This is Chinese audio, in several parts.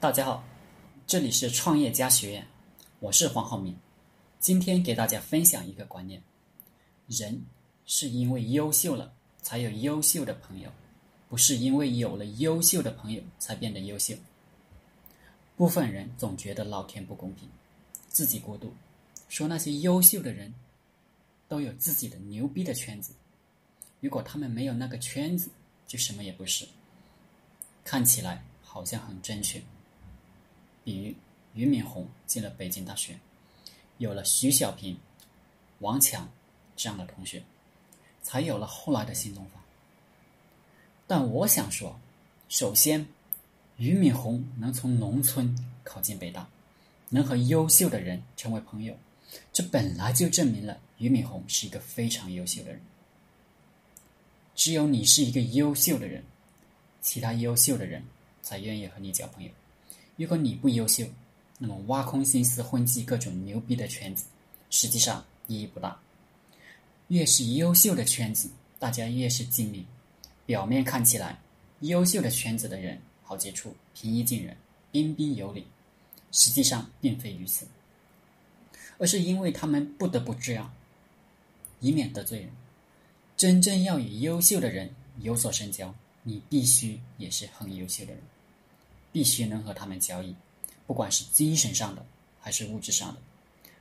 大家好，这里是创业家学院，我是黄浩明。今天给大家分享一个观念：人是因为优秀了才有优秀的朋友，不是因为有了优秀的朋友才变得优秀。部分人总觉得老天不公平，自己过度，说那些优秀的人都有自己的牛逼的圈子，如果他们没有那个圈子，就什么也不是。看起来好像很正确。比俞敏洪进了北京大学，有了徐小平、王强这样的同学，才有了后来的新东方。但我想说，首先，俞敏洪能从农村考进北大，能和优秀的人成为朋友，这本来就证明了俞敏洪是一个非常优秀的人。只有你是一个优秀的人，其他优秀的人才愿意和你交朋友。如果你不优秀，那么挖空心思混迹各种牛逼的圈子，实际上意义不大。越是优秀的圈子，大家越是精明。表面看起来，优秀的圈子的人好接触、平易近人、彬彬有礼，实际上并非如此，而是因为他们不得不这样，以免得罪人。真正要与优秀的人有所深交，你必须也是很优秀的人。必须能和他们交易，不管是精神上的还是物质上的。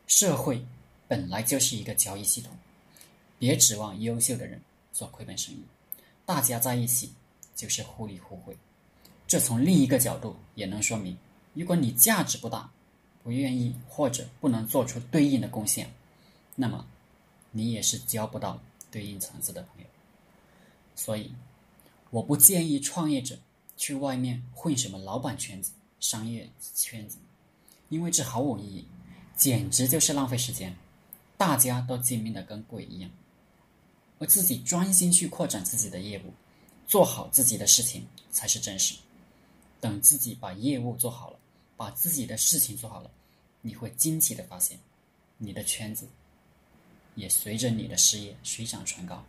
社会本来就是一个交易系统，别指望优秀的人做亏本生意。大家在一起就是互利互惠。这从另一个角度也能说明：如果你价值不大，不愿意或者不能做出对应的贡献，那么你也是交不到对应层次的朋友。所以，我不建议创业者。去外面混什么老板圈子、商业圈子，因为这毫无意义，简直就是浪费时间。大家都精明的跟鬼一样，而自己专心去扩展自己的业务，做好自己的事情才是正事。等自己把业务做好了，把自己的事情做好了，你会惊奇的发现，你的圈子也随着你的事业水涨船高，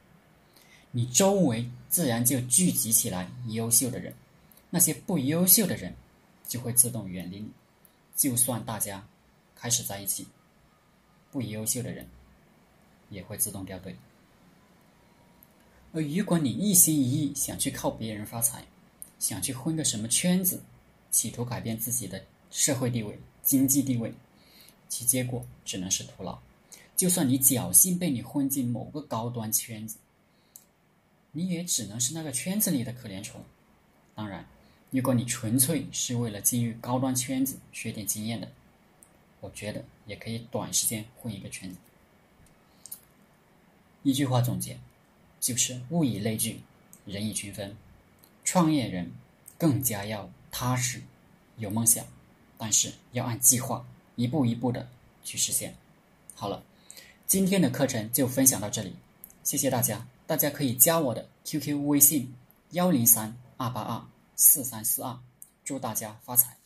你周围自然就聚集起来优秀的人。那些不优秀的人就会自动远离你，就算大家开始在一起，不优秀的人也会自动掉队。而如果你一心一意想去靠别人发财，想去混个什么圈子，企图改变自己的社会地位、经济地位，其结果只能是徒劳。就算你侥幸被你混进某个高端圈子，你也只能是那个圈子里的可怜虫。当然。如果你纯粹是为了进入高端圈子学点经验的，我觉得也可以短时间混一个圈子。一句话总结，就是物以类聚，人以群分。创业人更加要踏实，有梦想，但是要按计划一步一步的去实现。好了，今天的课程就分享到这里，谢谢大家。大家可以加我的 QQ 微信：幺零三二八二。四三四二，祝大家发财！